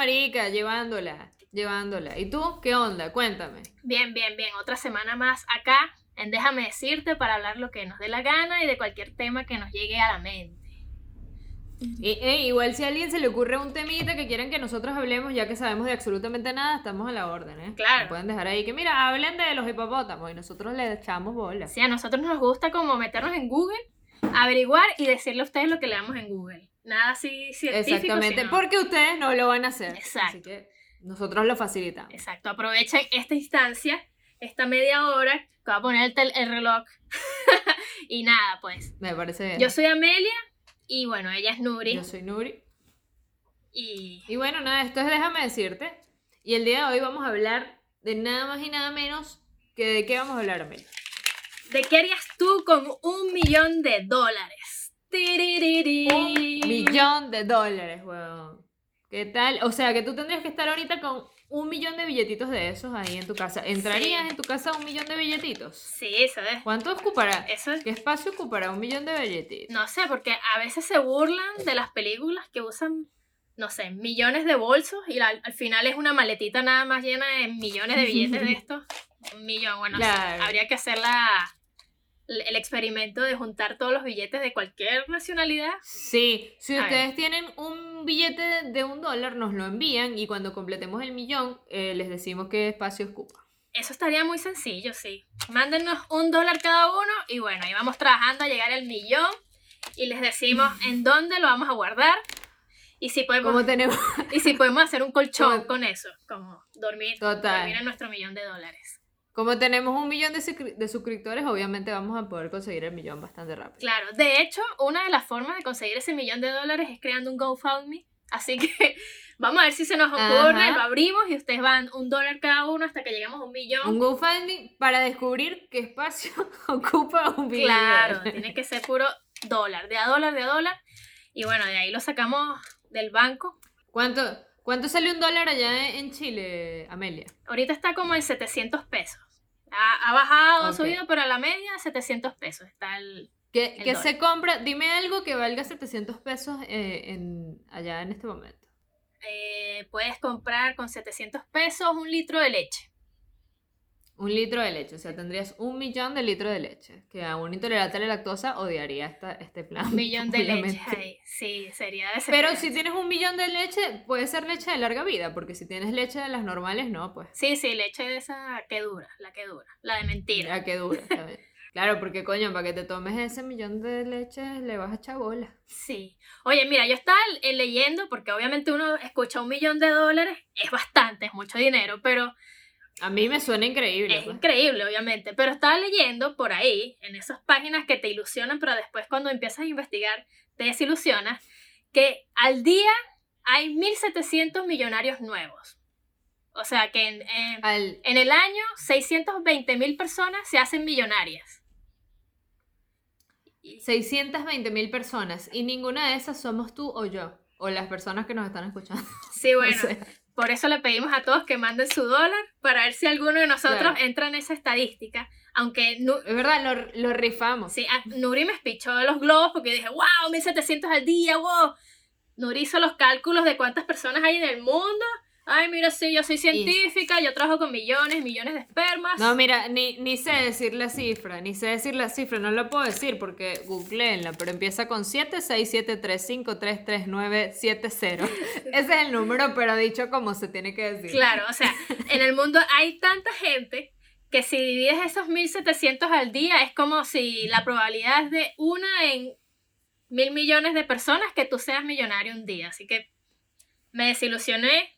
marica, llevándola, llevándola. ¿Y tú qué onda? Cuéntame. Bien, bien, bien. Otra semana más acá en Déjame decirte para hablar lo que nos dé la gana y de cualquier tema que nos llegue a la mente. Y, igual si a alguien se le ocurre un temita que quieren que nosotros hablemos, ya que sabemos de absolutamente nada, estamos a la orden, ¿eh? Claro. Pueden dejar ahí que, mira, hablen de los hipopótamos y nosotros le echamos bola. Sí, a nosotros nos gusta como meternos en Google, averiguar y decirle a ustedes lo que leamos en Google. Nada así científico. Exactamente, sino- porque ustedes no lo van a hacer. Exacto. Así que nosotros lo facilitamos. Exacto, aprovechen esta instancia, esta media hora, que va a poner el reloj. y nada, pues. Me parece bien. Yo soy Amelia y bueno, ella es Nuri. Yo soy Nuri. Y Y bueno, nada, esto es Déjame decirte. Y el día de hoy vamos a hablar de nada más y nada menos que de qué vamos a hablar, Amelia. ¿de qué harías tú con un millón de dólares? Un millón de dólares, weón. ¿Qué tal? O sea, que tú tendrías que estar ahorita con un millón de billetitos de esos ahí en tu casa. ¿Entrarías Sí. en tu casa un millón de billetitos? Sí, ¿sabes? ¿Cuánto ocupará? Eso es... ¿Qué espacio ocupará un millón de billetitos? No sé, porque a veces se burlan de las películas que usan, no sé, millones de bolsos y la- al final es una maletita nada más llena de millones de billetes de estos. Un millón, bueno, sí, Claro. habría que hacer la, el experimento de juntar todos los billetes de cualquier nacionalidad. Sí, si ustedes tienen un billete de, un dólar, nos lo envían y cuando completemos el millón, eh, les decimos qué espacio ocupa. Eso estaría muy sencillo, sí. Mándenos un dólar cada uno y bueno, ahí vamos trabajando a llegar al millón y les decimos en dónde lo vamos a guardar y si podemos, tenemos... y si podemos hacer un colchón con eso, como dormir, Total. dormir en nuestro millón de dólares. Como tenemos un millón de, de suscriptores, obviamente vamos a poder conseguir el millón bastante rápido. Claro, de hecho, una de las formas de conseguir ese millón de dólares es creando un GoFundMe, así que vamos a ver si se nos ocurre, Ajá. lo abrimos y ustedes van un dólar cada uno hasta que llegamos a un millón. Un GoFundMe para descubrir qué espacio ocupa un billete. Claro, tiene que ser puro dólar, de a dólar, de a dólar. Y bueno, de ahí lo sacamos del banco. ¿Cuánto, ¿Cuánto sale un dólar allá en Chile, Amelia? Ahorita está como en 700 pesos. Ha, ha bajado, ha subido, pero a la media 700 pesos está el... ¿Qué, El dólar. se compra? Dime algo que valga 700 pesos eh, en, allá en este momento. eh, puedes comprar con 700 pesos un litro de leche. Un litro de leche, o sea, tendrías un millón de litros de leche. Que a un intolerante a la lactosa odiaría esta, este plan. Un millón de leche ahí. Sí, sería Pero si tienes un millón de leche, puede ser leche de larga vida, porque si tienes leche de las normales, no, pues. Sí, sí, leche de esa que dura, la que dura, la de mentira. Ya que dura, ¿sabes? Claro, porque coño, para que te tomes ese millón de leche le vas a echar bola. Sí. Oye, mira, yo estaba eh, leyendo, porque obviamente uno escucha un millón de dólares, es bastante, es mucho dinero, pero A mí me suena increíble. es pues. increíble, obviamente. Pero estaba leyendo por ahí, en esas páginas que te ilusionan, pero después cuando empiezas a investigar te desilusionas, que al día hay 1.700 millonarios nuevos. O sea que en, en- Al, en el año 620.000 personas se hacen millonarias. Y- 620 mil personas y ninguna de esas somos tú o yo o las personas que nos están escuchando. Sí, bueno, O sea, por eso le pedimos a todos que manden su dólar para ver si alguno de nosotros Claro. entra en esa estadística. Aunque Nu- es verdad, lo, lo rifamos. sí, a- Nuri me espichó los globos porque dije, wow, 1700 al día, wow. Nuri hizo los cálculos de cuántas personas hay en el mundo. Ay, mira, sí, yo soy científica, yo trabajo con millones, millones de espermas. No, mira, ni, ni sé decir la cifra, ni sé decir la cifra, no lo puedo decir porque googleenla, pero empieza con 76735333970. Ese es el número, pero dicho como se tiene que decir. Claro, o sea, en el mundo hay tanta gente que si divides esos 1700 al día es como si la probabilidad es de una en mil millones de personas que tú seas millonario un día. Así que me desilusioné.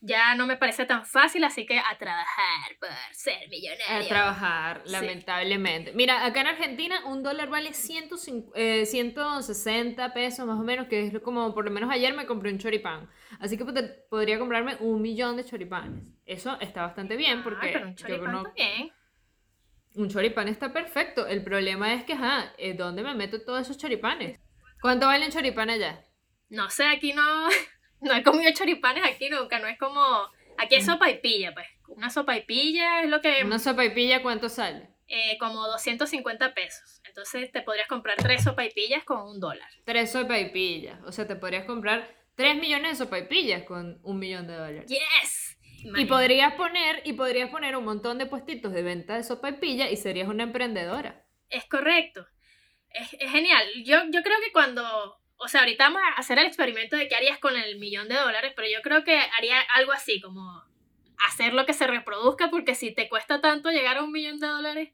Ya no me parece tan fácil, así que a trabajar por ser millonario. A trabajar, Sí. lamentablemente. Mira, acá en Argentina un dólar vale 105, eh, 160 pesos más o menos, que es como por lo menos ayer me compré un choripán. Así que pod- podría comprarme un millón de choripanes. Eso está bastante bien porque Ay, pero un yo choripán no- también. un choripán está perfecto. El problema es que, ajá, eh, ¿dónde me meto todos esos choripanes? ¿Cuánto vale un choripán allá? No sé, aquí no, no he comido choripanes aquí nunca, no es como, aquí es sopa y pilla, pues. Una sopa y pilla es lo que, Una sopa y pilla, ¿cuánto sale? eh, como 250 pesos. Entonces te podrías comprar tres sopaipillas con un dólar. Tres sopaipillas. O sea, te podrías comprar 3 millones de sopaipillas con un millón de dólares. ¡Yes! Y podrías poner, y podrías poner un montón de puestitos de venta de sopaipilla y serías una emprendedora. Es correcto. Es, es genial. Yo, yo creo que cuando... O sea, ahorita vamos a hacer el experimento de qué harías con el millón de dólares, pero yo creo que haría algo así, como hacer lo que se reproduzca, porque si te cuesta tanto llegar a un millón de dólares,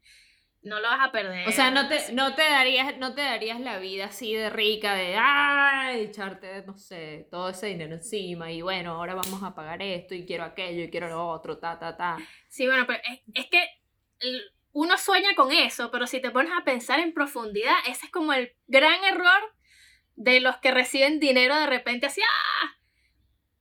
no lo vas a perder. O sea, no te, no te darías, no te darías la vida así de rica, de ay, echarte, no sé, todo ese dinero encima, y bueno, ahora vamos a pagar esto, y quiero aquello, y quiero lo otro, ta, ta, ta. Sí, bueno, pero es, es que uno sueña con eso, pero si te pones a pensar en profundidad, ese es como el gran error de los que reciben dinero de repente así, ¡ah!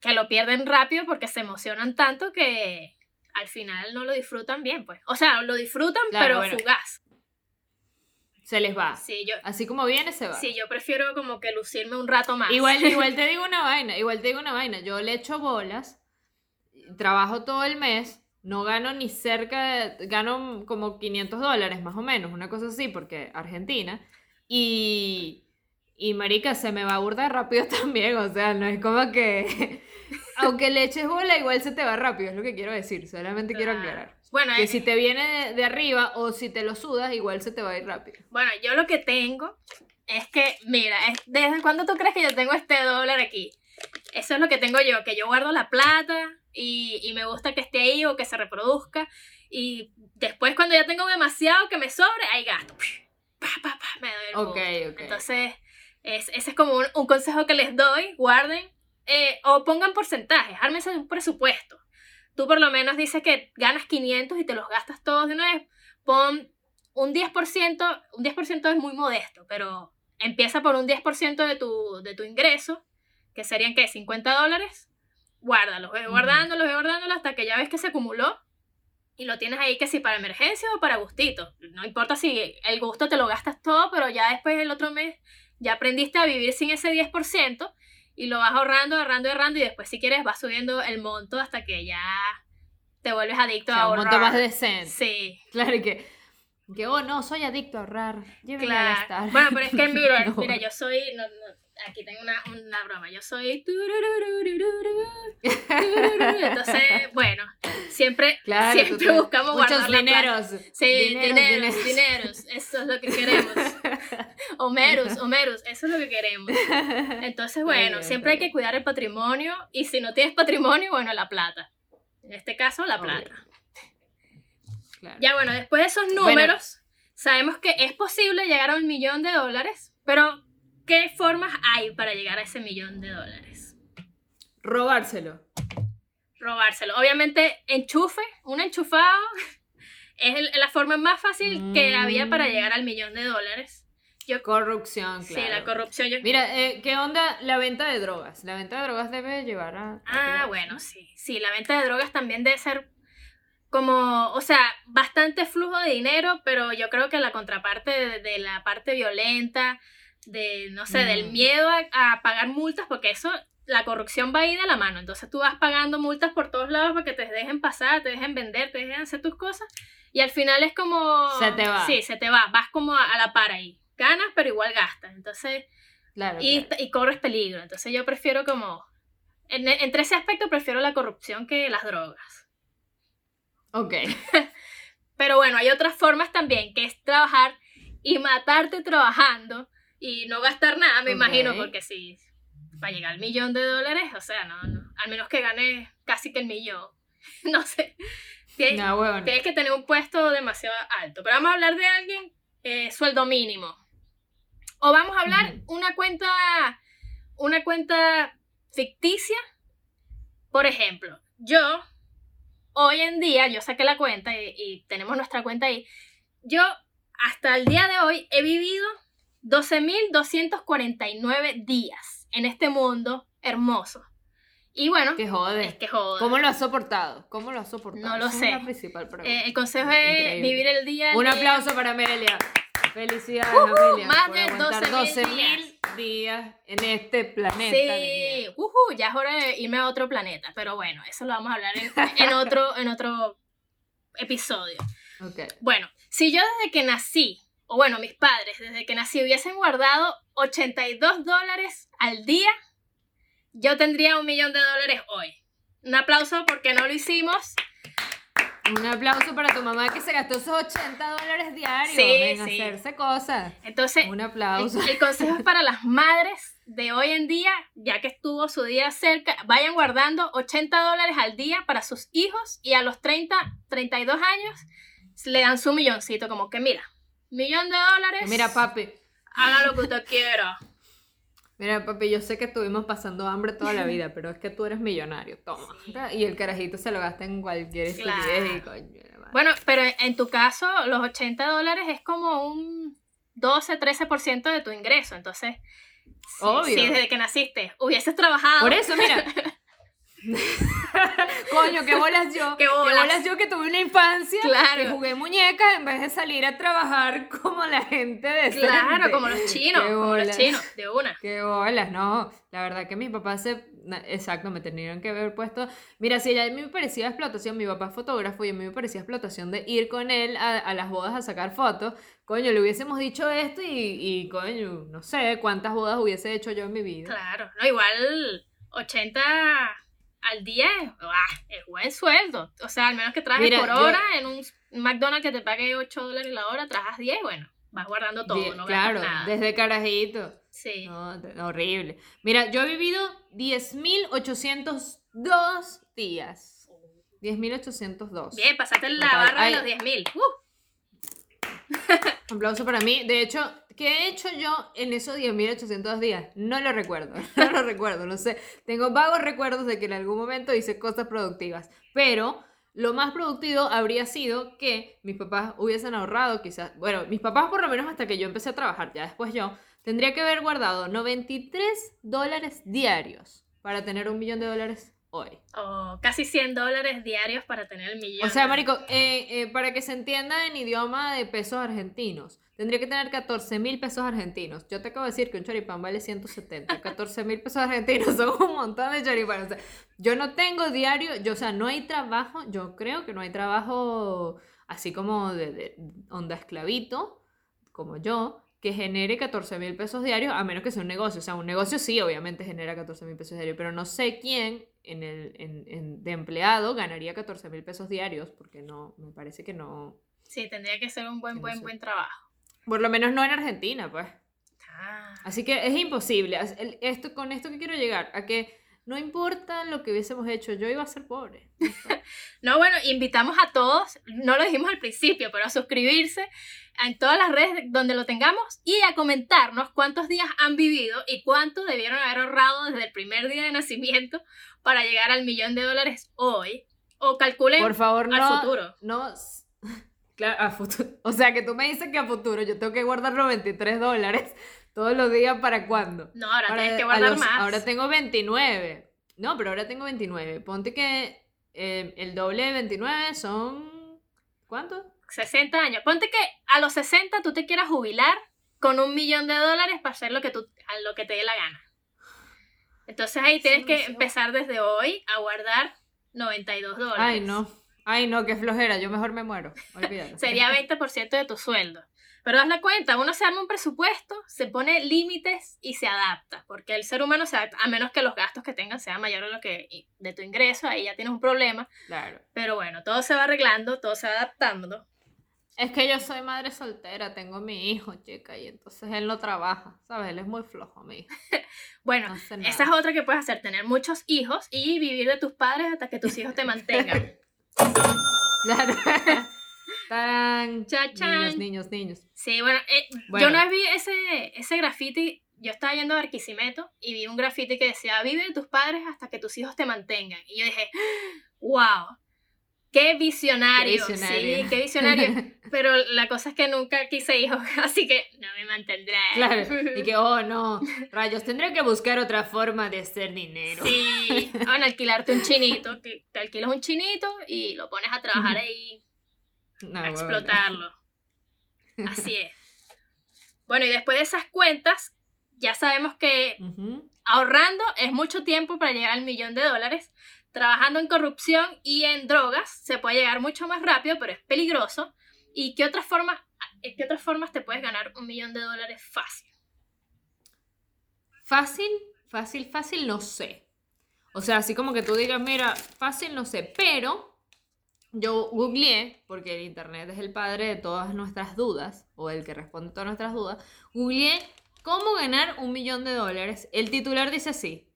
que lo pierden rápido porque se emocionan tanto que al final no lo disfrutan bien, pues. O sea, lo disfrutan, Claro, pero bueno. fugaz. Se les va. Sí, yo, Así como viene, se va. sí, yo prefiero como que lucirme un rato más. Igual, igual te digo una vaina, igual te digo una vaina. Yo le echo bolas, trabajo todo el mes, no gano ni cerca, de- gano como 500 dólares más o menos, una cosa así, porque Argentina. Y, y marica, se me va a burda rápido también, o sea, no es como que, aunque le eches bola, igual se te va rápido, es lo que quiero decir, solamente quiero Claro. aclarar. Bueno, Que eh, si te viene de, de arriba o si te lo sudas, igual se te va a ir rápido. Bueno, yo lo que tengo es que, mira, es- ¿desde cuándo tú crees que yo tengo este dólar aquí? Eso es lo que tengo yo, que yo guardo la plata y, y me gusta que esté ahí o que se reproduzca. Y después cuando ya tengo demasiado que me sobre, ahí gasto. Pa, pa, pa, me doy el Ok, gusto. ok. Entonces, es- ese es como un, un consejo que les doy, guarden eh, o pongan porcentajes, ármense un presupuesto. Tú por lo menos dices que ganas 500 y te los gastas todos de una vez. Pon un 10%, un 10% es muy modesto, pero empieza por un 10% de tu, de tu ingreso, que serían, ¿qué? 50 dólares. Guárdalo, ve Ujú. guardándolo, ve guardándolo hasta que ya ves que se acumuló y lo tienes ahí que si para emergencia o para gustito. No importa si el gusto te lo gastas todo, pero ya después el otro mes ya aprendiste a vivir sin ese 10% y lo vas ahorrando, ahorrando, ahorrando y después si quieres vas subiendo el monto hasta que ya te vuelves adicto O a sea, un ahorrar. monto más decente. Sí, Claro que, que oh no, soy adicto a ahorrar. Llévenme a claro. gastar. Bueno, pero es que mira, No. mira, yo soy, no, no, aquí tengo una, una broma, yo soy entonces, bueno, siempre, Claro, siempre total. buscamos Muchos guardar la plata. dineros. Sí, dineros, dineros, dineros, eso es lo que queremos. Homerus, Homerus, eso es lo que queremos. Entonces, bueno, bien, siempre hay que cuidar el patrimonio y si no tienes patrimonio, bueno, la plata. En este caso, la Obvio. plata. Claro. Ya bueno, después de esos Bueno. números, sabemos que es posible llegar a un millón de dólares, pero ¿qué formas hay para llegar a ese millón de dólares? Robárselo. Robárselo. Obviamente, enchufe, un enchufado es el- la forma más fácil que había para Mm. llegar al millón de dólares. Yo, Corrupción, claro. Sí, la corrupción. Yo, Mira, eh, ¿qué onda la venta de drogas? La venta de drogas debe llevar a... Ah, bueno, sí. Sí, la venta de drogas también debe ser como, o sea, bastante flujo de dinero, pero yo creo que la contraparte de, de la parte violenta, de, no sé, del miedo a, a pagar multas, porque eso, la corrupción va ahí de la mano. Entonces tú vas pagando multas por todos lados para que te dejen pasar, te dejen vender, te dejen hacer tus cosas, y al final es como... Se te va. Sí, se te va, vas como a, a la par ahí. Ganas, pero igual gastas. Entonces... Claro, Y, claro. y corres peligro. Entonces yo prefiero como... En, entre ese aspecto prefiero la corrupción que las drogas. Ok. Pero bueno, hay otras formas también, que es trabajar y matarte trabajando y no gastar nada, me imagino, porque si para llegar al millón de dólares, o sea, no, no, al menos que gane casi que el millón, no sé. Tienes, No, huevón. tienes que tener un puesto demasiado alto. Pero vamos a hablar de alguien eh, sueldo mínimo. O vamos a hablar una cuenta, una cuenta ficticia. Por ejemplo, yo hoy en día, yo saqué la cuenta y, y tenemos nuestra cuenta ahí. Yo hasta el día de hoy he vivido 12.249 días en este mundo hermoso. Y bueno, Que jode. es que joder. ¿Cómo lo has soportado? ¿Cómo lo has soportado? No lo Esa sé. Es la principal pregunta. Eh, el consejo es vivir el día. Un día. aplauso para Amelia. Felicidades, Ujú, Amelia. más de aguantar 12.000 12.000 días en este planeta. Sí, ujú, ya es hora de irme a otro planeta, pero bueno, eso lo vamos a hablar en, en otro, en otro episodio. Bueno, Si yo desde que nací, o bueno, mis padres desde que nací hubiesen guardado 82 dólares al día, yo tendría un millón de dólares hoy. Un aplauso porque no lo hicimos. Un aplauso para tu mamá que se gastó esos 80 dólares diarios Sí, en sí. hacerse cosas. Entonces, Un el, aplauso. el consejo es para las madres de hoy en día, ya que estuvo su día cerca, vayan guardando 80 dólares al día para sus hijos y a los 30, 32 años le dan su milloncito, como que mira, millón de dólares, Mira, papi. haga lo que usted quiera. Mira, papi, yo sé que estuvimos pasando hambre toda la vida, pero es que tú eres millonario, toma. Y el carajito se lo gasta en cualquier estupidez y Claro. coño. Bueno, pero en tu caso, los 80 dólares es como un 12, 13% de tu ingreso. Entonces, sí, Obvio. sí, desde que naciste hubieses trabajado. Por eso, mira. Coño, qué bolas yo. Qué bolas. yo que tuve una infancia Claro. que jugué muñecas en vez de salir a trabajar como la gente de Claro, como los chinos, Qué como los chinos, de una. Qué bolas, no. La verdad que mis papás se. Exacto, me tenían que haber puesto. Mira, si a mí me parecía explotación, mi papá es fotógrafo y a mí me parecía explotación de ir con él a, a las bodas a sacar fotos. Coño, le hubiésemos dicho esto y, y, coño, no sé cuántas bodas hubiese hecho yo en mi vida. Claro, no, igual 80 al día es, es buen sueldo. O sea, al menos que trabajes Mira, por yo- hora en un McDonald's que te pague 8 dólares la hora, trabajas 10, bueno, vas guardando todo, Die- no claro, nada. desde carajito. Sí. No, horrible. Mira, yo he vivido 10.802 días. 10.802. Bien, pasaste la barra ay. de los 10.000. Uh, Un aplauso para mí. De hecho, ¿qué he hecho yo en esos 10.800 días? No lo recuerdo. No lo recuerdo. No sé. Tengo vagos recuerdos de que en algún momento hice cosas productivas. Pero lo más productivo habría sido que mis papás hubiesen ahorrado quizás. Bueno, mis papás por lo menos hasta que yo empecé a trabajar. Ya después yo. Tendría que haber guardado 93 dólares diarios para tener un millón de dólares hoy. o casi 100 dólares diarios para tener el millón. O sea, marico, eh, eh, para que se entienda en idioma de pesos argentinos, tendría que tener 14 mil pesos argentinos. Yo te acabo de decir que un choripán vale 170. 14 mil pesos argentinos son un montón de choripanes. O sea, yo no tengo diario, yo, o sea, no hay trabajo, yo creo que no hay trabajo así como de, de onda esclavito, como yo, que genere 14 mil pesos diarios, a menos que sea un negocio. O sea, un negocio sí, obviamente genera 14 mil pesos diarios, pero no sé quién en el, en, en- de empleado ganaría 14 mil pesos diarios, porque no, me parece que no. Sí, tendría que ser un buen, no buen, sé. buen trabajo. Por lo menos no en Argentina, pues. Ah, Así que es imposible. Esto, con esto que quiero llegar, a que no importa lo que hubiésemos hecho, yo iba a ser pobre. No, bueno, invitamos a todos, no lo dijimos al principio, pero a suscribirse en todas las redes donde lo tengamos y a comentarnos cuántos días han vivido y cuánto debieron haber ahorrado desde el primer día de nacimiento para llegar al millón de dólares hoy. O calculen Por favor, al no. futuro. No. Claro, a futuro. O sea, que tú me dices que a futuro yo tengo que guardar los 23 dólares todos los días para cuándo. No, ahora tienes que guardar los- más. Ahora tengo 29. No, pero ahora tengo 29. Ponte que eh, el doble de 29 son. ¿Cuánto? 60 años. Ponte que a los 60 tú te quieras jubilar con un millón de dólares para hacer lo que, tú, a lo que te dé la gana. Entonces ahí tienes que empezar desde hoy a guardar 92 dólares. Ay, no. Ay, no, qué flojera. Yo mejor me muero. Olvídalo. Sería 20% de tu sueldo. Pero haz la cuenta, uno se arma un presupuesto, se pone límites y se adapta, porque el ser humano se adapta, a menos que los gastos que tengan sean mayores de lo que de tu ingreso, ahí ya tienes un problema. Claro. Pero bueno, todo se va arreglando, todo se va adaptando. Es que yo soy madre soltera, tengo mi hijo, chica, y entonces él no trabaja, ¿sabes? Él es muy flojo, mi hijo. Bueno, No esa es otra que puedes hacer, tener muchos hijos y vivir de tus padres hasta que tus hijos te mantengan. Tarán. Chachán. Niños, niños, niños. Sí, bueno, eh, Bueno. yo vez vi ese, ese graffiti, yo estaba yendo a Barquisimeto y vi un graffiti que decía, vive de tus padres hasta que tus hijos te mantengan. Y yo dije, wow, qué visionario, Qué visionario. sí, qué visionario. Pero la cosa es que nunca quise hijos, así que no me mantendré. Claro. Y que, oh, no, rayos, tendré que buscar otra forma de hacer dinero. Sí, van a alquilarte un chinito, que te alquilas un chinito y lo pones a trabajar ahí, No, a explotarlo. Así es. Bueno, y después de esas cuentas, ya sabemos que ahorrando es mucho tiempo para llegar al millón de dólares. Trabajando en corrupción y en drogas se puede llegar mucho más rápido, pero es peligroso. ¿Y qué otras formas, qué otras formas te puedes ganar un millón de dólares fácil? Fácil, fácil, fácil, no sé. O sea, así como que tú digas, mira, fácil, no sé, pero yo googleé, porque el Internet es el padre de todas nuestras dudas, o el que responde a todas nuestras dudas, googleé cómo ganar un millón de dólares. El titular dice así.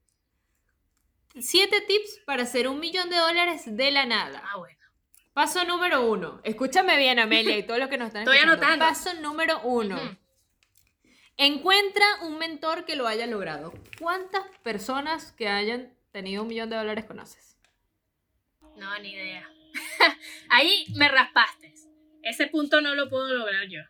Siete tips para hacer un millón de dólares de la nada. Ah, bueno. Paso número uno. Escúchame bien, Amelia, y todos los que nos están Estoy escuchando. anotando. Paso número uno. Ujú. Encuentra un mentor que lo haya logrado. ¿Cuántas personas que hayan tenido un millón de dólares conoces? No, ni idea. Ahí me raspaste. Ese punto no lo puedo lograr yo.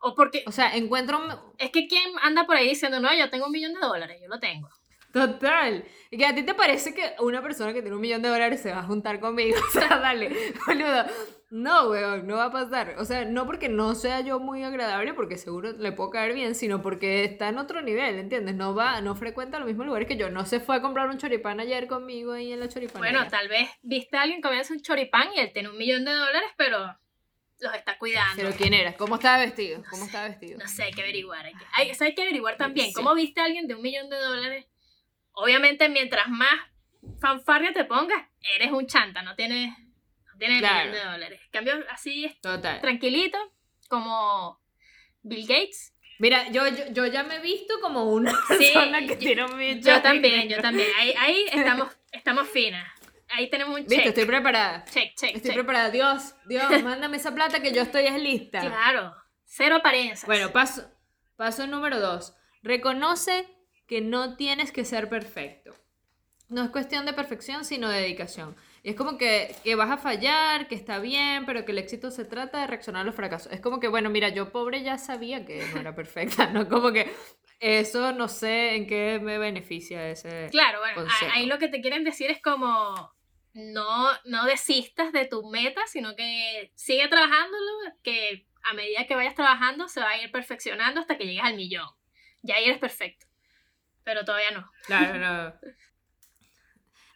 O porque O sea, encuentra un... es que quien anda por ahí diciendo, no, yo tengo un millón de dólares, yo lo tengo. Total. ¿Y que a ti te parece que una persona que tiene un millón de dólares se va a juntar conmigo? O sea, dale, boludo. No, weón, no va a pasar. O sea, no porque no sea yo muy agradable, porque seguro le puedo caer bien, sino porque está en otro nivel, ¿entiendes? No va, no frecuenta los mismos lugares que yo. No se fue a comprar un choripán ayer conmigo ahí en la choripán. Bueno, tal vez viste a alguien comiéndose un choripán y él tiene un millón de dólares, pero los está cuidando. Pero ¿quién era? ¿Cómo estaba vestido? ¿Cómo estaba vestido? No sé, hay que averiguar. Hay que, hay, hay que averiguar también. Sí. ¿Cómo viste a alguien de un millón de dólares? Obviamente, mientras más fanfarria te pongas, eres un chanta, no tienes, no tienes Claro. millón de dólares. En cambio, así Total. tranquilito, como Bill Gates. Mira, yo, yo, yo ya me he visto como una Sí, persona que yo- tiene un millón Yo también, yo también. Ahí, ahí estamos, estamos finas. Ahí tenemos un Viste, check. estoy preparada. Check, check, Estoy check. preparada. Dios, Dios, mándame esa plata que yo estoy es lista. Claro. Cero apariencias. Bueno, paso, paso número dos. Reconoce que no tienes que ser perfecto. No es cuestión de perfección, sino de dedicación. Y es como que, que vas a fallar, que está bien, pero que el éxito se trata de reaccionar a los fracasos. Es como que, bueno, mira, yo pobre ya sabía que no era perfecta, ¿no? Como que eso no sé en qué me beneficia ese... Claro, bueno, consejo. ahí lo que te quieren decir es como no, no desistas de tu meta, sino que sigue trabajándolo, que a medida que vayas trabajando se va a ir perfeccionando hasta que llegues al millón. Ya ahí eres perfecto. Pero todavía no. Claro, no.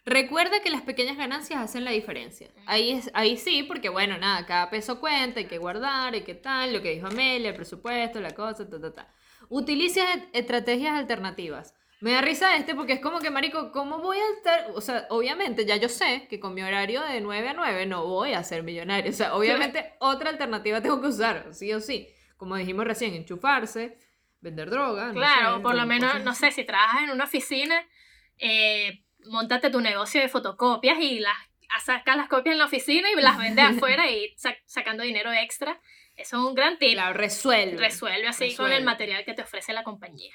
Recuerda que las pequeñas ganancias hacen la diferencia. Ahí, es, ahí sí, porque bueno, nada, cada peso cuenta, hay que guardar, hay que tal, lo que dijo Amelia, el presupuesto, la cosa, ta, ta, ta. Utiliza estrategias alternativas. Me da risa este porque es como que, marico, ¿cómo voy a estar? O sea, obviamente ya yo sé que con mi horario de 9 a 9 no voy a ser millonario. O sea, obviamente otra alternativa tengo que usar, sí o sí. Como dijimos recién, enchufarse, vender droga. no Claro, sé, por lo cosas menos, no sé, si trabajas en una oficina, eh, montate tu negocio de fotocopias y las sacas las copias en la oficina y las vendes afuera y sa- sacando dinero extra. Eso es un gran tip. Claro, resuelve. Resuelve así con el material que te ofrece la compañía.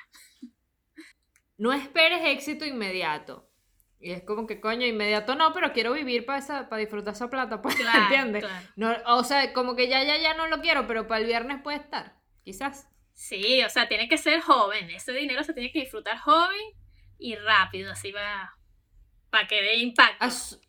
No esperes éxito inmediato. Y es como que, coño, inmediato no, pero quiero vivir para para disfrutar esa plata, pues, Claro, ¿entiendes? claro. No, o sea, como que ya, ya, ya no lo quiero, pero para el viernes puede estar, quizás. Sí, o sea, tiene que ser joven. Ese dinero se tiene que disfrutar joven y rápido, así va. Para que dé impacto. As-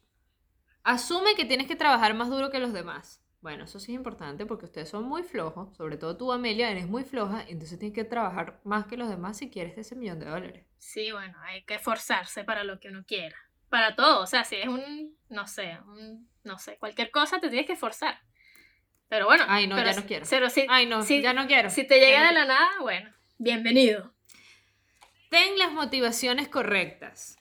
asume que tienes que trabajar más duro que los demás. Bueno, eso sí es importante porque ustedes son muy flojos, sobre todo tú, Amelia, eres muy floja, entonces tienes que trabajar más que los demás si quieres ese millón de dólares. Sí, bueno, hay que esforzarse para lo que uno quiera. Para todo, o sea, si es un, no sé, un, no sé, cualquier cosa te tienes que esforzar. Pero bueno, Ay, no, pero ya si- no quiero. Pero si, Ay, no, si- ya no quiero. si te llega no de la nada, bueno, bienvenido. Ten las motivaciones correctas.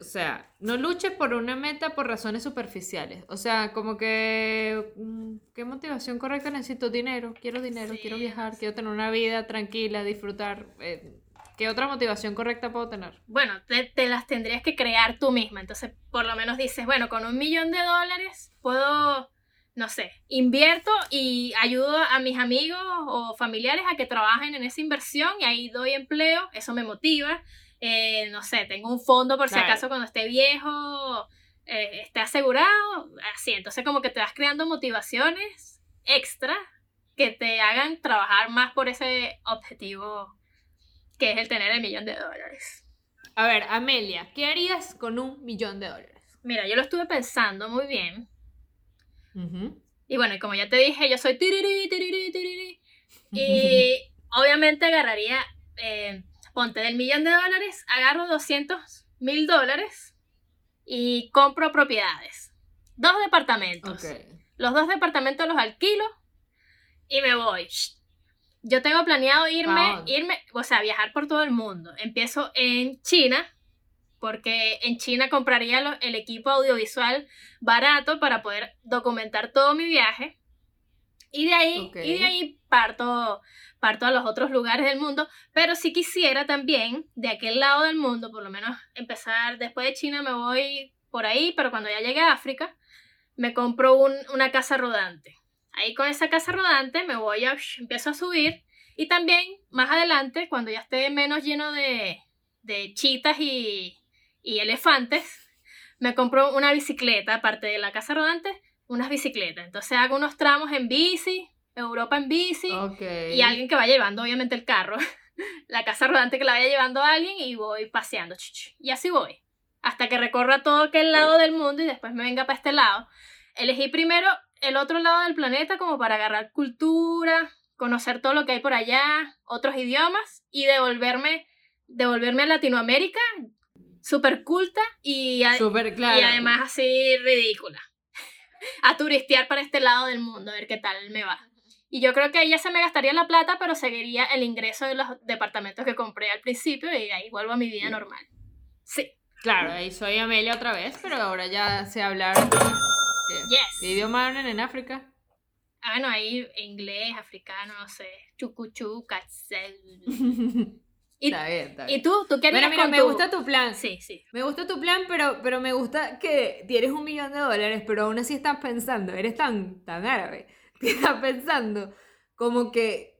O sea, no luches por una meta por razones superficiales. O sea, como que, mm, ¿qué motivación correcta necesito? Dinero, quiero dinero, Sí, quiero viajar, sí. quiero tener una vida tranquila, disfrutar. eh, ¿Qué otra motivación correcta puedo tener? Bueno, te, te las tendrías que crear tú misma. Entonces, por lo menos dices, bueno, con un millón de dólares puedo, no sé, invierto y ayudo a mis amigos o familiares a que trabajen en esa inversión y ahí doy empleo, eso me motiva. Eh, no sé, tengo un fondo por si Claro. acaso cuando esté viejo, eh, esté asegurado, así. Entonces, como que te vas creando motivaciones extra que te hagan trabajar más por ese objetivo que es el tener el millón de dólares. A ver, Amelia, ¿qué harías con un millón de dólares? Mira, yo lo estuve pensando muy bien. Y bueno, y como ya te dije, yo soy tiriri, tiriri, tiriri. Y obviamente agarraría, eh, ponte del millón de dólares, agarro 200 mil dólares y compro propiedades. Dos departamentos. Los dos departamentos los alquilo y me voy. Yo tengo planeado irme, Wow. irme, o sea, viajar por todo el mundo. Empiezo en China, porque en China compraría lo- el equipo audiovisual barato para poder documentar todo mi viaje. Y de ahí, Ok. y de ahí parto, parto a los otros lugares del mundo. Pero si quisiera también, de aquel lado del mundo, por lo menos empezar, después de China me voy por ahí, pero cuando ya llegue a África, me compro un- una casa rodante. Ahí con esa casa rodante me voy a, empiezo a subir y también más adelante, cuando ya esté menos lleno de, de chitas y, y elefantes, me compro una bicicleta, aparte de la casa rodante, unas bicicletas. Entonces hago unos tramos en bici, Europa en bici, Ok. y alguien que vaya llevando obviamente el carro, la casa rodante que la vaya llevando a alguien y voy paseando. Y así voy. Hasta que recorra todo aquel lado del mundo y después me venga para este lado. Elegí primero el otro lado del planeta como para agarrar cultura, conocer todo lo que hay por allá, otros idiomas y devolverme, devolverme a Latinoamérica súper culta y, a- Súper claro. y además así ridícula. A turistear para este lado del mundo, a ver qué tal me va. Y yo creo que ahí ya se me gastaría la plata, pero seguiría el ingreso de los departamentos que compré al principio y ahí vuelvo a mi vida normal. Sí. Claro, ahí soy Amelia otra vez, pero ahora ya sé hablar. ¿Qué, Yes. ¿Qué idioma hablan en África? Ah, bueno, ahí inglés, africano, no sé, chucuchu. ¿Y, está bien, está bien. ¿Y tú? ¿Tú qué harías Bueno, mira, con me tu- gusta tu plan. Sí, sí. Me gusta tu plan, pero, pero me gusta que tienes un millón de dólares, pero aún así estás pensando, eres tan, tan árabe, que estás pensando como que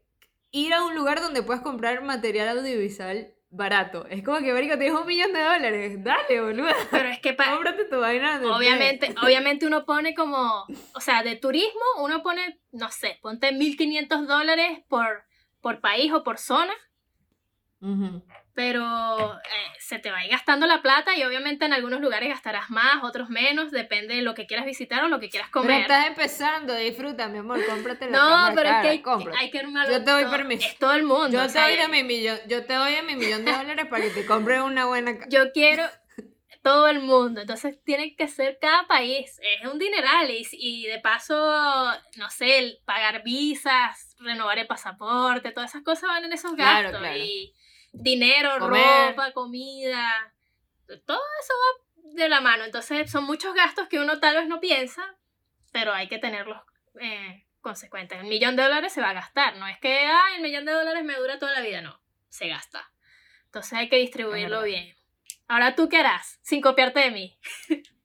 ir a un lugar donde puedas comprar material audiovisual barato. Es como que, marico, tienes un millón de dólares, dale, boludo. Pero es que pa- Cómprate tu vaina. Obviamente, obviamente uno pone como, o sea, de turismo uno pone, no sé, ponte 1.500 dólares por, por país o por zona, Ujú. pero eh, se te va a ir gastando la plata y obviamente en algunos lugares gastarás más, otros menos, depende de lo que quieras visitar o lo que quieras Pero comer. estás empezando, disfruta, mi amor, cómprate la No, pero es cara, que hay, hay que armarlo Yo te doy todo. permiso. Es todo el mundo. Yo o te doy de mi millón, yo te doy de mi millón de dólares para que te compres una buena ca- yo quiero todo el mundo, entonces tiene que ser cada país, es un dineral y, y de paso, no sé, el pagar visas, renovar el pasaporte, todas esas cosas van en esos Claro, gastos claro. y dinero, Comer. ropa, comida, todo eso va de la mano, entonces son muchos gastos que uno tal vez no piensa, pero hay que tenerlos eh, consecuentes. El millón de dólares se va a gastar, no es que, ah, el millón de dólares me dura toda la vida, no, se gasta. Entonces hay que distribuirlo bien. Ahora tú qué harás, sin copiarte de mí.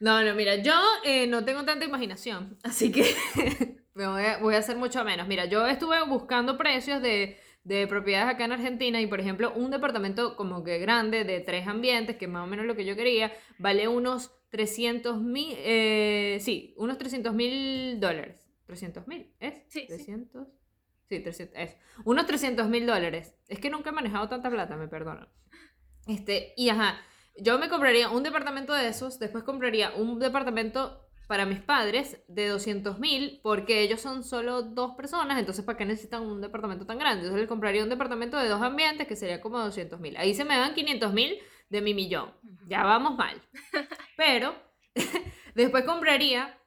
No, no, mira, yo eh, no tengo tanta imaginación, así que me voy a, voy a hacer mucho menos. Mira, yo estuve buscando precios de, de propiedades acá en Argentina y, por ejemplo, un departamento como que grande de tres ambientes, que más o menos lo que yo quería, vale unos 300 mil, eh, sí, unos 300 mil dólares. ¿300 mil? ¿Es? Sí, sí. 300. Sí, 300, es. Unos 300 mil dólares. Es que nunca he manejado tanta plata, me perdonan. Este, y ajá, yo me compraría un departamento de esos, después compraría un departamento para mis padres de 200 mil, porque ellos son solo dos personas, entonces ¿para qué necesitan un departamento tan grande? Entonces les compraría un departamento de dos ambientes que sería como 200 mil. Ahí se me dan 500 mil de mi millón. Ya vamos mal. Pero después compraría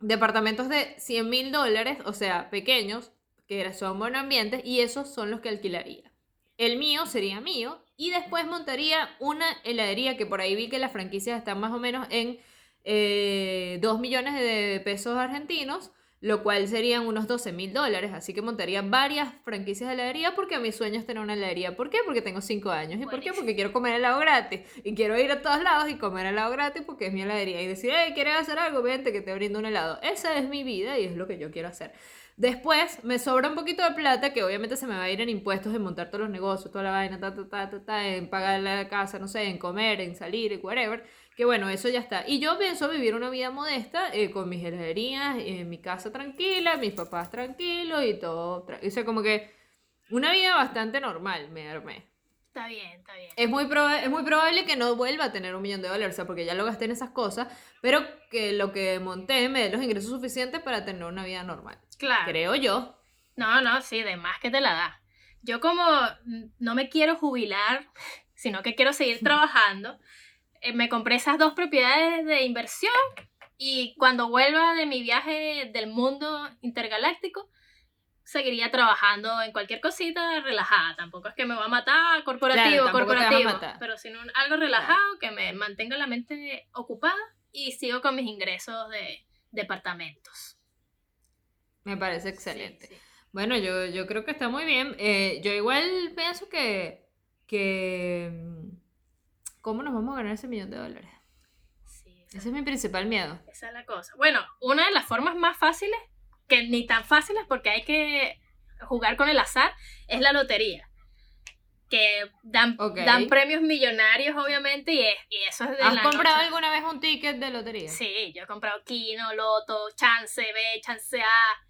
departamentos de 100 mil dólares, o sea, pequeños, que son monoambientes, y esos son los que alquilaría. El mío sería mío, y después montaría una heladería, que por ahí vi que las franquicias están más o menos en eh, 2 millones de pesos argentinos, lo cual serían unos 12 mil dólares. Así que montaría varias franquicias de heladería porque mi sueño es tener una heladería. ¿Por qué? Porque tengo 5 años. ¿Y por qué? Porque quiero comer helado gratis. Y quiero ir a todos lados y comer helado gratis porque es mi heladería. Y decir, hey, ¿quieres hacer algo? Vente que te brindo un helado. Esa es mi vida y es lo que yo quiero hacer. Después me sobra un poquito de plata que obviamente se me va a ir en impuestos, en montar todos los negocios, toda la vaina, ta, ta, ta, ta, en pagar la casa, no sé, en comer, en salir, whatever. Que bueno, eso ya está. Y yo pienso vivir una vida modesta eh, con mis heladerías, en mi casa tranquila, mis papás tranquilos y todo. tra- O sea, como que una vida bastante normal me armé. Está bien, está bien. Es muy, es muy probable que no vuelva a tener un millón de dólares, o sea, porque ya lo gasté en esas cosas, pero que lo que monté me dé los ingresos suficientes para tener una vida normal. Claro. Creo yo. No, no, sí, de más que te la da. Yo como mm, no me quiero jubilar, sino que quiero seguir trabajando, eh, me compré esas dos propiedades de inversión y cuando vuelva de mi viaje del mundo intergaláctico, seguiría trabajando en cualquier cosita relajada. Tampoco es que me va a matar corporativo, corporativo, matar. pero sino algo relajado que me mantenga la mente ocupada y sigo con mis ingresos de departamentos. Me parece excelente. Sí, sí. Bueno, yo, yo creo que está muy bien. Eh, yo igual pienso que, que... ¿Cómo nos vamos a ganar ese millón de dólares? Sí, Ese es mi principal miedo. esa es la cosa. Bueno, una de las formas más fáciles, que ni tan fáciles porque hay que jugar con el azar, es la lotería. Que dan, premios millonarios, obviamente, y, es- y eso es de ¿Has la comprado noche. alguna vez un ticket de lotería? Sí, yo he comprado Kino, Loto, Chance B, Chance A,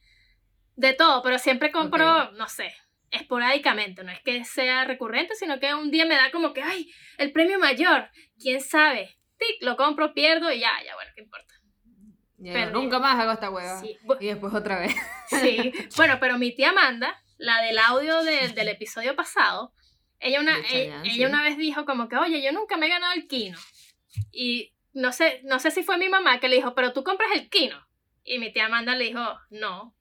de todo, pero siempre compro, no sé, esporádicamente, no es que sea recurrente, sino que un día me da como que, ay, el premio mayor, quién sabe, tic, lo compro, pierdo y ya, ya, bueno, qué importa. Ya, Perdí. nunca más hago esta hueva. Sí, Y después otra vez. sí. bueno, pero mi tía Amanda, la del audio del- del episodio pasado, ella una, De ella sí. una vez dijo como que, oye, yo nunca me he ganado el Kino. Y no sé, no sé si fue mi mamá que le dijo, pero tú compras el Kino. Y mi tía Amanda le dijo, no.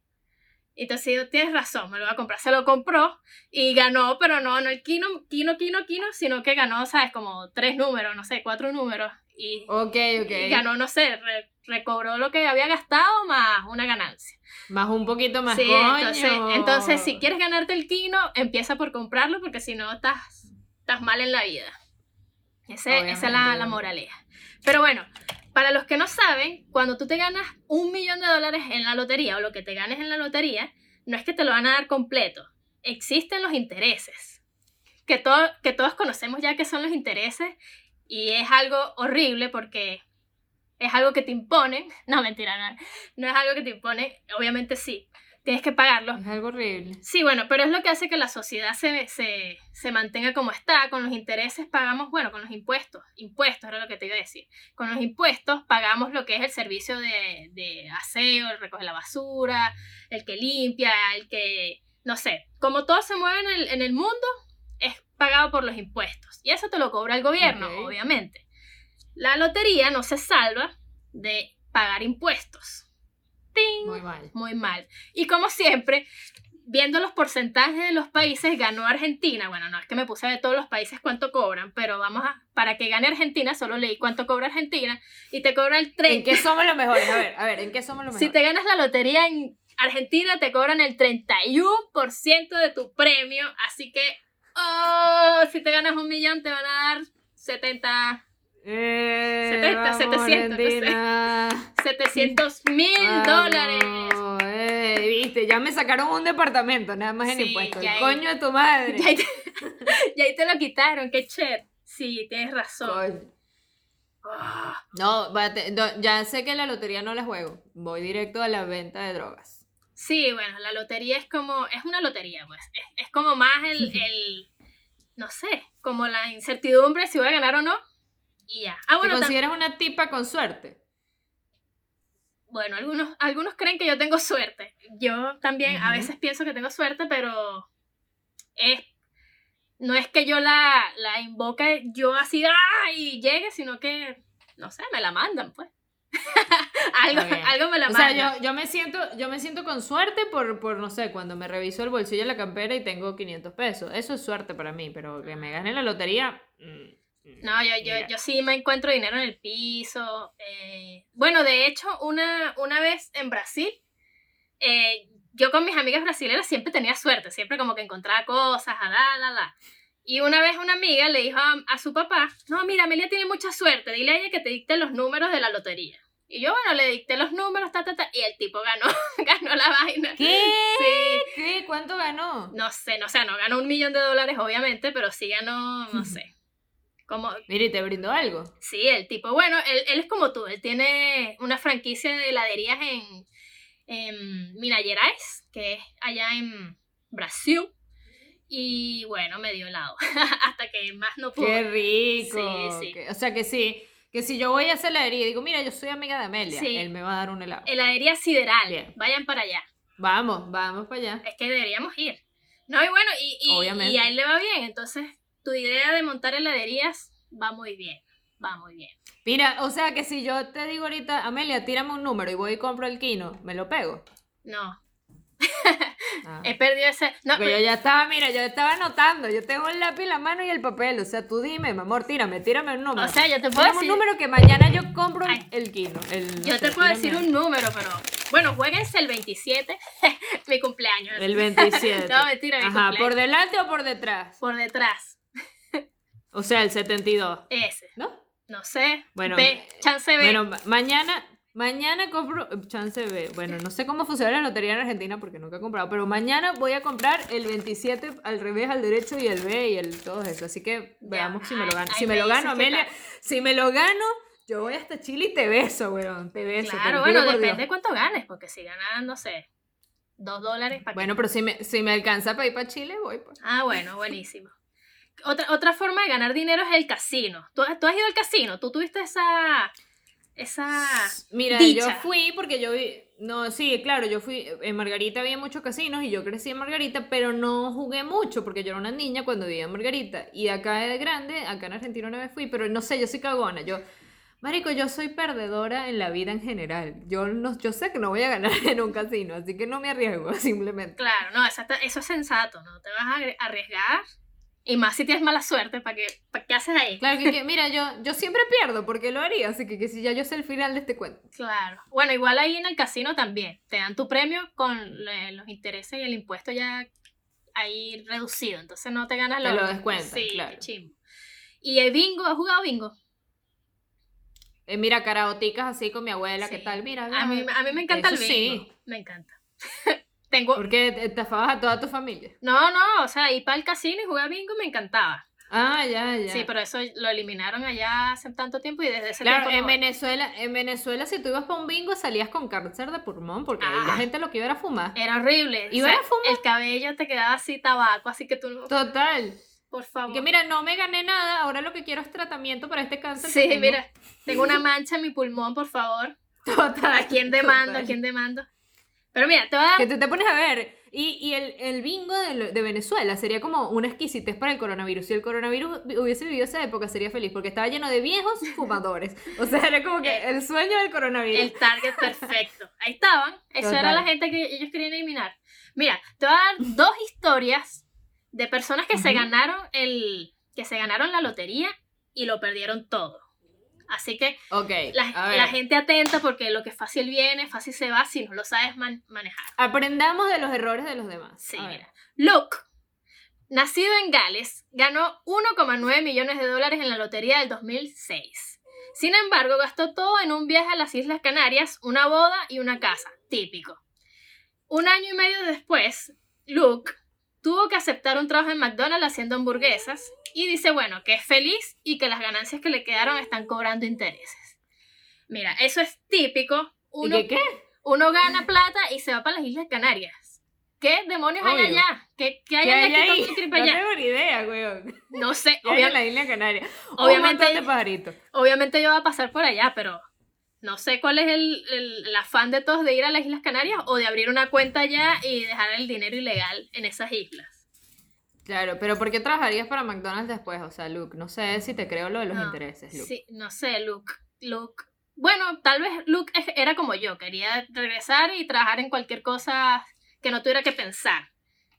Y entonces tienes razón, me lo voy a comprar. Se lo compró y ganó, pero no, no el Kino, Kino, Kino, Kino, sino que ganó, ¿sabes? Como tres números, no sé, cuatro números. Y, Ok, ok. y ganó, no sé, re- recobró lo que había gastado más una ganancia. Más un poquito más Sí, coño. entonces, entonces si quieres ganarte el Kino, empieza por comprarlo porque si no estás, estás mal en la vida. Ese- esa es la, la moraleja. Pero bueno, para los que no saben, cuando tú te ganas un millón de dólares en la lotería o lo que te ganes en la lotería, no es que te lo van a dar completo. Existen los intereses. Que, todo, que todos conocemos ya que son los intereses y es algo horrible porque es algo que te imponen. No, mentira, no, no es algo que te imponen. Obviamente sí, tienes que pagarlo. Es algo horrible. Sí, bueno, pero es lo que hace que la sociedad se, se, se mantenga como está. Con los intereses pagamos, bueno, con los impuestos. Impuestos era lo que te iba a decir. Con los impuestos pagamos lo que es el servicio de, de aseo, el recoge la basura, el que limpia, el que, no sé, como todo se mueve en el, en el mundo, es pagado por los impuestos. Y eso te lo cobra el gobierno, obviamente. La lotería no se salva de pagar impuestos. ¡Ting! Muy mal. muy mal. Y como siempre, viendo los porcentajes de los países, ganó Argentina. Bueno, no es que me puse de todos los países cuánto cobran, pero vamos a, para que gane Argentina, solo leí cuánto cobra Argentina y te cobra el ¿En 30. qué somos los mejores? A ver, a ver, ¿en qué somos los Si mejores? te ganas la lotería en Argentina, te cobran el 31% de tu premio. Así que, oh, si te ganas un millón, te van a dar 70, Eh, 70, vamos, 700, no sé. Argentina. 700 mil dólares. eh, viste, ya me sacaron un departamento, nada más en Sí, impuestos. ya El coño de tu madre. Y ahí te, y ahí te lo quitaron, qué chévere. Sí, tienes razón. Ah, no, ya sé que la lotería no la juego. Voy directo a la venta de drogas. Sí, bueno, la lotería es como, es una lotería, pues. Es, es como más el, el, no sé, como la incertidumbre si voy a ganar o no. Y ya. Ah, ¿Te bueno, tam- consideras una tipa con suerte? bueno algunos, algunos creen que yo tengo suerte. Yo también a veces pienso que tengo suerte, pero es, no es que yo la, la invoque yo así, ¡ah! y llegue, sino que, no sé, me la mandan, pues. algo, algo me la O sea, yo, yo me siento, yo me siento con suerte por, por, no sé, cuando me reviso el bolsillo de la campera y tengo 500 pesos. Eso es suerte para mí, pero que me gane la lotería. mm, No, yo, yo, yo sí me encuentro dinero en el piso. eh, bueno, de hecho, una, una vez en Brasil, eh, yo con mis amigas brasileñas siempre tenía suerte, siempre como que encontraba cosas, a la, la, la. Y una vez una amiga le dijo a, a su papá, no, mira, Amelia tiene mucha suerte, dile a ella que te dicte los números de la lotería. Y yo, bueno, le dicté los números, ta, ta, ta, y el tipo ganó, ganó la vaina. ¿Qué? Sí, ¿Qué? ¿Cuánto ganó? no sé, no sé, no ganó un millón de dólares, obviamente, pero sí ganó, no sé, como Mire, ¿te brindó algo? Sí, el tipo, bueno, él, él es como tú, él tiene una franquicia de heladerías en, en Minas Gerais, que es allá en Brasil, y bueno, me dio helado, hasta que más no pude. ¡Qué rico! Sí, sí. Que- o sea que sí, que si yo voy a hacer heladería y digo, mira, yo soy amiga de Amelia, Sí. él me va a dar un helado. Heladería Sideral, Bien. vayan para allá, Vamos, vamos para allá. es que deberíamos ir. No, y bueno, y, y, y a él le va bien, entonces tu idea de montar heladerías va muy bien, Va muy bien. Mira, o sea que si yo te digo ahorita, Amelia, tírame un número y voy y compro el kino, ¿me lo pego? No. Ah. He perdido ese. No, Porque yo ya estaba, mira, yo estaba anotando, yo tengo el lápiz, la mano y el papel, o sea, tú dime, mi amor, tírame, tírame un número. o sea, yo te puedo Tírame decir. un número que mañana yo compro Ay. el kino. el- Yo te puedo tírame decir un número, pero. Bueno, jueguense el 27, mi cumpleaños. El 27. No, mentira, mi Ajá, cumpleaños. ¿por delante o por detrás? Por detrás. O sea, el 72, Ese. ¿no? No sé. Bueno, B, chance B. Bueno, ma- mañana, mañana compro, chance B. Bueno, no sé cómo funciona la lotería en Argentina porque nunca he comprado, pero mañana voy a comprar el 27 al revés, al derecho y el B y el todo eso. Así que veamos si me lo gano. Si me me lo gano, Amelia, si me lo gano, yo voy hasta Chile y te beso, weón. Te beso. claro, bueno, depende Dios. cuánto ganes, porque si ganas, no sé, dos dólares para Bueno, pero si me, si me alcanza para ir para Chile, voy. Pues. Ah, bueno, buenísimo. Otra, otra forma de ganar dinero es el casino. ¿Tú, tú has ido al casino? ¿Tú tuviste esa... esa... Mira, Dicha. yo fui porque yo vi, no, sí, claro, yo fui, en Margarita había muchos casinos y yo crecí en Margarita, pero no jugué mucho porque yo era una niña cuando vivía en Margarita. Y acá de grande, acá en Argentina una vez fui, pero no sé, yo soy cagona, yo, marico, yo soy perdedora en la vida en general. Yo, no, yo sé que no voy a ganar en un casino, así que no me arriesgo, simplemente. Claro, no, está- eso es sensato, no te vas a arriesgar. Y más si tienes mala suerte, ¿para qué, para qué haces ahí? Claro que, que, mira, yo, yo siempre pierdo porque lo haría, así que, que si ya yo sé el final de este cuento. Claro. Bueno, igual ahí en el casino también. Te dan tu premio con los intereses y el impuesto ya ahí reducido. Entonces no te ganas Te lo descuentan, Sí, claro. qué chimbo. Y el bingo, ¿has jugado bingo? Eh, mira, caraoticas así con mi abuela, ¿qué Sí. tal? Mira, A mí, a mí me encanta Eso el bingo. sí. Me encanta. Tengo. Porque te estafabas a toda tu familia. No, no, o sea, ir para el casino y jugar bingo me encantaba. Ah, ya, ya. Sí, pero eso lo eliminaron allá hace tanto tiempo y desde ese Claro, tiempo. en no- Venezuela, en Venezuela si tú ibas para un bingo salías con cáncer de pulmón porque la Ah. gente lo que iba era fumar. Era horrible. ¿Iba O sea, a fumar? El cabello te quedaba así tabaco, así que tú no. Total. Por favor. que mira, no me gané nada, ahora lo que quiero es tratamiento para este cáncer. Sí, tengo. mira, tengo una mancha en mi pulmón, por favor. Total. ¿A quién demando? ¿A total. quién demando? Pero mira, te voy a Que tú te pones a ver. Y, y el, el bingo de, de Venezuela sería como una exquisitez para el coronavirus. Si el coronavirus hubiese vivido esa época, sería feliz porque estaba lleno de viejos fumadores. O sea, era como que el sueño del coronavirus. el target perfecto. Ahí estaban. Eso era la gente que ellos querían eliminar. Mira, te voy a dar dos historias de personas que se ganaron el. que se ganaron la lotería y lo perdieron todo. Así que Ok. la, la gente atenta porque lo que fácil viene, fácil se va si no lo sabes man- manejar. Aprendamos de los errores de los demás. Sí, A ver. mira. Luke, nacido en Gales, ganó 1,9 millones de dólares en la lotería del 2006. Sin embargo, gastó todo en un viaje a las Islas Canarias, una boda y una casa, típico. Un año y medio después, Luke tuvo que aceptar un trabajo en McDonald's haciendo hamburguesas y dice, bueno, que es feliz y que las ganancias que le quedaron están cobrando intereses. Mira, eso es típico. ¿Y Uno qué qué? uno gana plata y se va para las Islas Canarias. ¿Qué demonios hay allá? ¿Qué, qué hay ¿Qué allá hay que ahí? No allá? tengo ni idea, weón. No sé, ¿Qué hay obvia- en la isla Canaria? obviamente- Un montón de pajaritos. obviamente yo voy a pasar por allá, pero no sé cuál es el, el- el afán de todos de ir a las Islas Canarias o de abrir una cuenta allá y dejar el dinero ilegal en esas islas. Claro, pero ¿por qué trabajarías para McDonald's después? O sea, Luke, no sé si te creo lo de los No, intereses, Luke. Sí, no sé, Luke. Luke. Bueno, tal vez Luke era como yo, quería regresar y trabajar en cualquier cosa que no tuviera que pensar,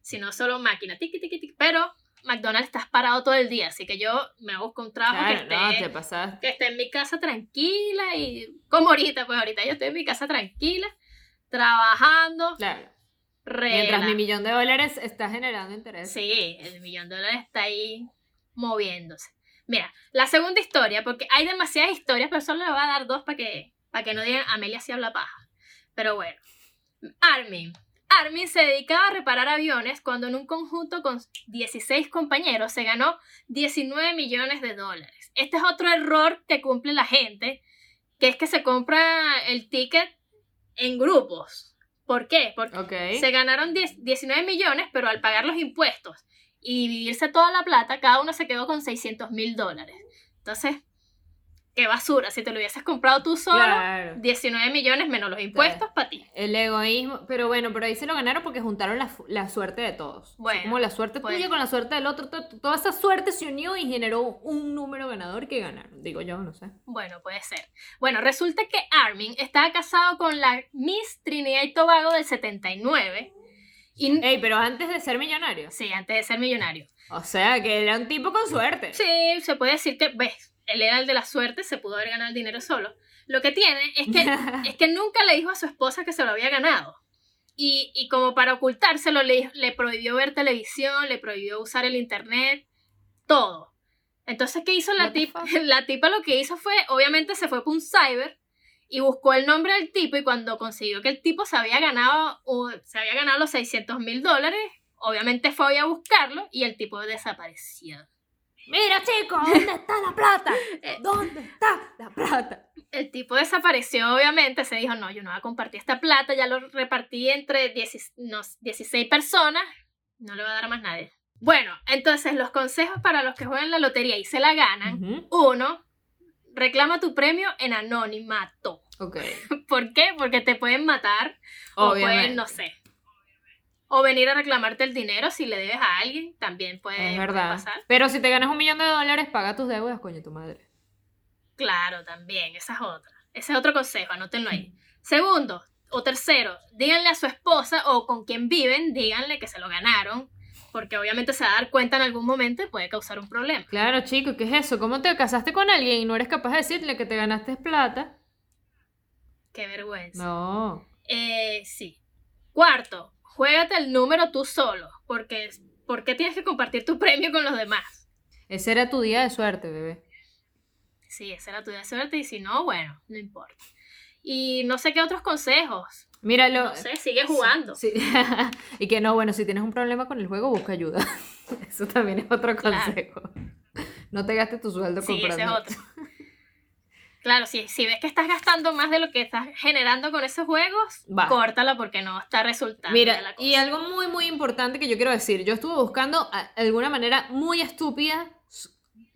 sino solo máquina, tiqui, tiqui, tiqui. Pero McDonald's estás parado todo el día, así que yo me busco un trabajo que esté, no, te pasaste. que esté en mi casa tranquila y como ahorita, pues ahorita yo estoy en mi casa tranquila, trabajando, Claro. Mientras mi millón de dólares está generando interés. Sí, el millón de dólares está ahí moviéndose. Mira, la segunda historia, porque hay demasiadas historias, pero solo le voy a dar dos para que, para que no digan Amelia si habla paja. Pero bueno, Armin. Armin se dedicaba a reparar aviones cuando en un conjunto con 16 compañeros se ganó 19 millones de dólares. Este es otro error que cumple la gente, que es que se compra el ticket en grupos. ¿Por qué? Porque se ganaron 10 19 millones, pero al pagar los impuestos y dividirse toda la plata, cada uno se quedó con 600 mil dólares. Entonces, qué basura. Si te lo hubieses comprado tú solo, Claro. 19 millones menos los impuestos para ti. El egoísmo, pero bueno, pero ahí se lo ganaron porque juntaron la, la suerte de todos. Bueno, como la suerte pues. tuya con la suerte del otro, to- toda esa suerte se unió y generó un número ganador que ganaron. Digo yo, no sé. Bueno, puede ser. Bueno, resulta que Armin estaba casado con la Miss Trinidad y Tobago del 79. Y, Ey, pero antes de ser millonario. sí, antes de ser millonario. O sea, que era un tipo con suerte. Sí, se puede decir que, ves, él era el de la suerte, se pudo haber ganado el dinero solo. Lo que tiene es que, es que nunca le dijo a su esposa que se lo había ganado. Y, y como para ocultárselo, le, le prohibió ver televisión, le prohibió usar el internet, todo. Entonces, ¿qué hizo la tipa? La tipa lo que hizo fue, obviamente se fue por un cyber y buscó el nombre del tipo y cuando consiguió que el tipo se había ganado, o se había ganado los 600 mil dólares, obviamente fue a buscarlo y el tipo desapareció. Mira, chicos, ¿dónde está la plata? Eh, ¿Dónde está la plata? El tipo desapareció, obviamente, se dijo, no, yo no voy a compartir esta plata, ya lo repartí entre 10 no, 16 personas, no le va a dar a más nadie. Bueno, entonces los consejos para los que juegan la lotería y se la ganan. Uno, reclama tu premio en anonimato. Ok. ¿Por qué? Porque te pueden matar o pueden, no sé. O venir a reclamarte el dinero si le debes a alguien, también puede, Es puede verdad. pasar. Pero si te ganas un millón de dólares, paga tus deudas, coño, tu madre. Claro, también, esa es otra. Ese es otro consejo, anótenlo ahí. Segundo o tercero, díganle a su esposa o con quien viven, díganle que se lo ganaron, porque obviamente se va a dar cuenta en algún momento y puede causar un problema. Claro, chico, ¿qué es eso? ¿Cómo te casaste con alguien y no eres capaz de decirle que te ganaste plata? Qué vergüenza. No. Eh, sí. Cuarto, juégate el número tú solo, porque ¿por qué tienes que compartir tu premio con los demás? Ese era tu día de suerte, bebé. Sí, esa era tu de suerte y si no, bueno, no importa. Y no sé qué otros consejos. Mira, lo... No sé, sigue jugando. Sí. y que no, bueno, si tienes un problema con el juego, busca ayuda. Eso también es otro Claro. consejo. No te gastes tu sueldo Sí, ese es otro. Claro, si, si ves que estás gastando más de lo que estás generando con esos juegos, Va. córtala porque no está resultando. de la Mira, cosa. y algo muy, muy importante que yo quiero decir. Yo estuve buscando a- alguna manera muy estúpida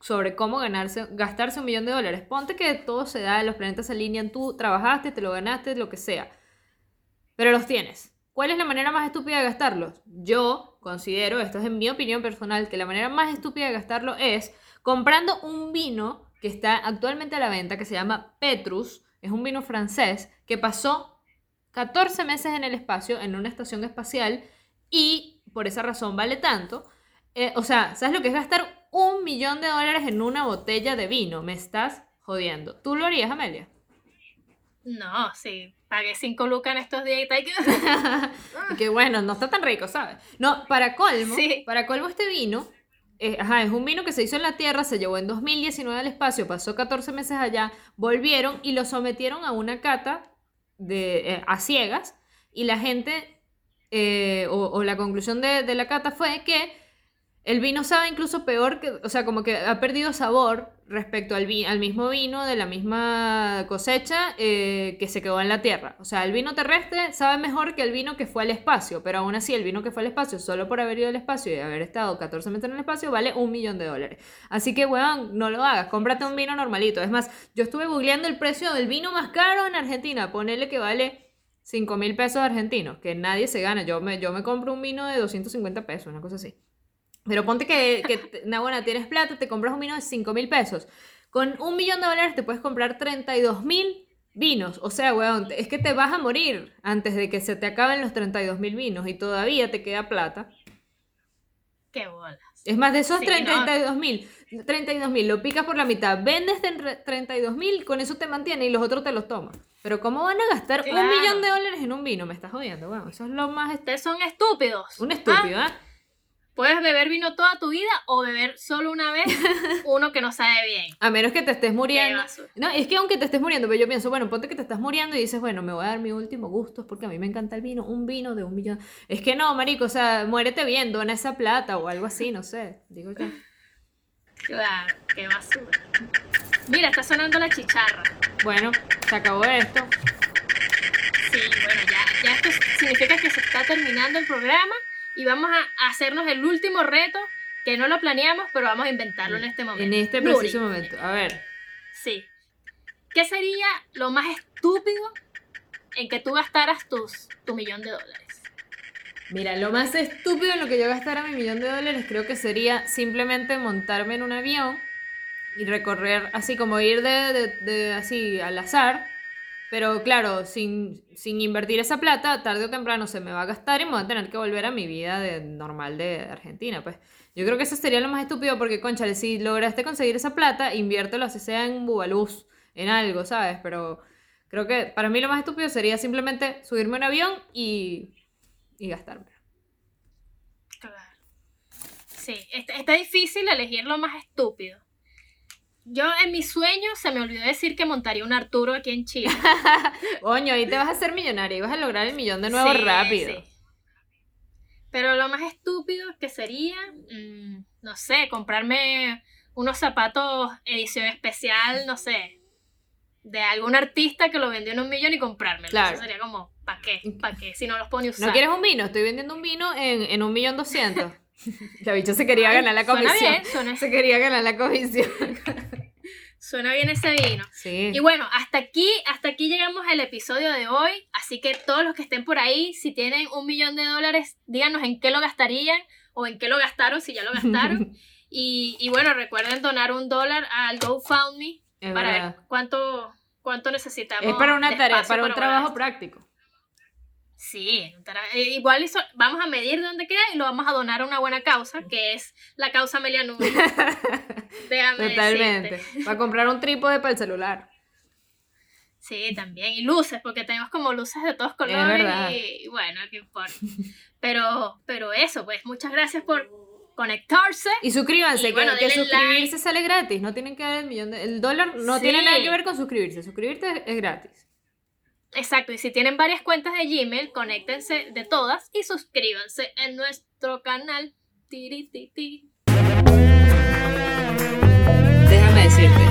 sobre cómo ganarse, gastarse un millón de dólares. Ponte que todo se da, los planetas se alinean, tú trabajaste, te lo ganaste, lo que sea. Pero los tienes. ¿Cuál es la manera más estúpida de gastarlos? Yo considero, esto es en mi opinión personal, que la manera más estúpida de gastarlo es comprando un vino que está actualmente a la venta, que se llama Petrus, es un vino francés, que pasó 14 meses en el espacio, en una estación espacial, y por esa razón vale tanto. Eh, o sea, ¿sabes lo que es gastar un millón de dólares en una botella de vino? Me estás jodiendo. ¿Tú lo harías, Amelia? No, sí, pagué 5 lucas en estos días y tal. que- bueno, no está tan rico, ¿sabes? No, para colmo, Sí. para colmo este vino, eh, ajá, es un vino que se hizo en la Tierra, se llevó en 2019 al espacio, pasó 14 meses allá, volvieron y lo sometieron a una cata de, eh, a ciegas y la gente, eh, o, la conclusión de la cata fue que el vino sabe incluso peor que, o sea, como que ha perdido sabor respecto al, mismo vino de la misma cosecha eh, que se quedó en la tierra. O sea, el vino terrestre sabe mejor que el vino que fue al espacio, pero aún así el vino que fue al espacio, solo por haber ido al espacio y haber estado 14 meses en el espacio, vale un millón de dólares. Así que, weón, no lo hagas, cómprate un vino normalito. Es más, yo estuve googleando el precio del vino más caro en Argentina, ponele que vale 5 mil pesos argentinos, que nadie se gana. Yo me, yo me compro un vino de 250 pesos, una cosa así. Pero ponte que, que tienes plata, te compras un vino de 5 mil pesos. Con un millón de dólares te puedes comprar 32 mil vinos. O sea, weón, es que te vas a morir antes de que se te acaben los 32 mil vinos y todavía te queda plata. Qué bolas. Es más, de esos Sí, no. 32 mil, 32 mil, lo picas por la mitad, vendes en re- 32 mil, con eso te mantiene y los otros te los tomas. Pero ¿cómo van a gastar un millón de dólares en un vino? Me estás jodiendo, weón. Eso es lo más... Ustedes son estúpidos. Un estúpido, ¿ah? Puedes beber vino toda tu vida o beber solo una vez uno que no sabe bien. A menos que te estés muriendo. No, es que aunque te estés muriendo, pero yo pienso, bueno, ponte que te estás muriendo y dices, bueno, me voy a dar mi último gusto porque a mí me encanta el vino, un vino de un millón. Es que no, marico, o sea, muérete bien, dona esa plata o algo así, no sé, digo yo. Claro, qué basura. Mira, está sonando la chicharra. Bueno, se acabó esto. Sí, bueno, ya, ya esto significa que se está terminando el programa y vamos a hacernos el último reto que no lo planeamos, pero vamos a inventarlo en este momento. En este Nuri, preciso momento. A ver, Sí. ¿qué sería lo más estúpido en que tú gastaras tus, tu millón de dólares? Mira, lo más estúpido en lo que yo gastara mi millón de dólares creo que sería simplemente montarme en un avión y recorrer, así como ir de, de- de- así al azar, pero claro, sin, sin invertir esa plata, tarde o temprano se me va a gastar y me voy a tener que volver a mi vida de, normal de Argentina, pues. Yo creo que eso sería lo más estúpido porque, conchale, si lograste conseguir esa plata, inviértelo así sea en Bubaluz, en algo, ¿sabes? Pero creo que para mí lo más estúpido sería simplemente subirme a un avión y, y gastármelo. Claro. Sí, está, está difícil elegir lo más estúpido. Yo en mis sueños se me olvidó decir que montaría un Arturo aquí en Chile. Coño, ahí te vas a hacer millonario y vas a lograr el millón de nuevo Sí, rápido. sí. Pero lo más estúpido que sería, mm, no sé, comprarme unos zapatos edición especial, no sé, de algún artista que lo vendió en un millón y comprármelo. Claro. Eso sería como, ¿para qué? ¿Para qué? Si no los ni usar. ¿No quieres un vino? Estoy vendiendo un vino en, en un millón doscientos. La bicha se quería ganar la Suena comisión. bien, suena, Se quería ganar la comisión. suena bien ese vino. Sí. Y bueno, hasta aquí, hasta aquí llegamos al episodio de hoy. Así que todos los que estén por ahí, si tienen un millón de dólares, díganos en qué lo gastarían o en qué lo gastaron, si ya lo gastaron. y, y bueno, recuerden donar un dólar al GoFundMe Es para verdad. ver cuánto, cuánto necesitamos. Es para una tarea, para un trabajo práctico. Sí, eh, igual eso, vamos a medir de dónde queda y lo vamos a donar a una buena causa, que es la causa Amelia Nubes. Déjame Totalmente. decirte. Para comprar un trípode para el celular. Sí, también. Y luces, porque tenemos como luces de todos colores. verdad. Y, y bueno, qué importa. Pero, pero eso, pues muchas gracias por conectarse. Y suscríbanse, Y bueno, que, suscribirse like. sale gratis. No tienen que dar el millón de... El dólar no Sí. tiene nada que ver con suscribirse. Suscribirte es gratis. Exacto, y si tienen varias cuentas de Gmail, conéctense de todas y suscríbanse en nuestro canal. Tiri, ti, ti. Déjame decirte,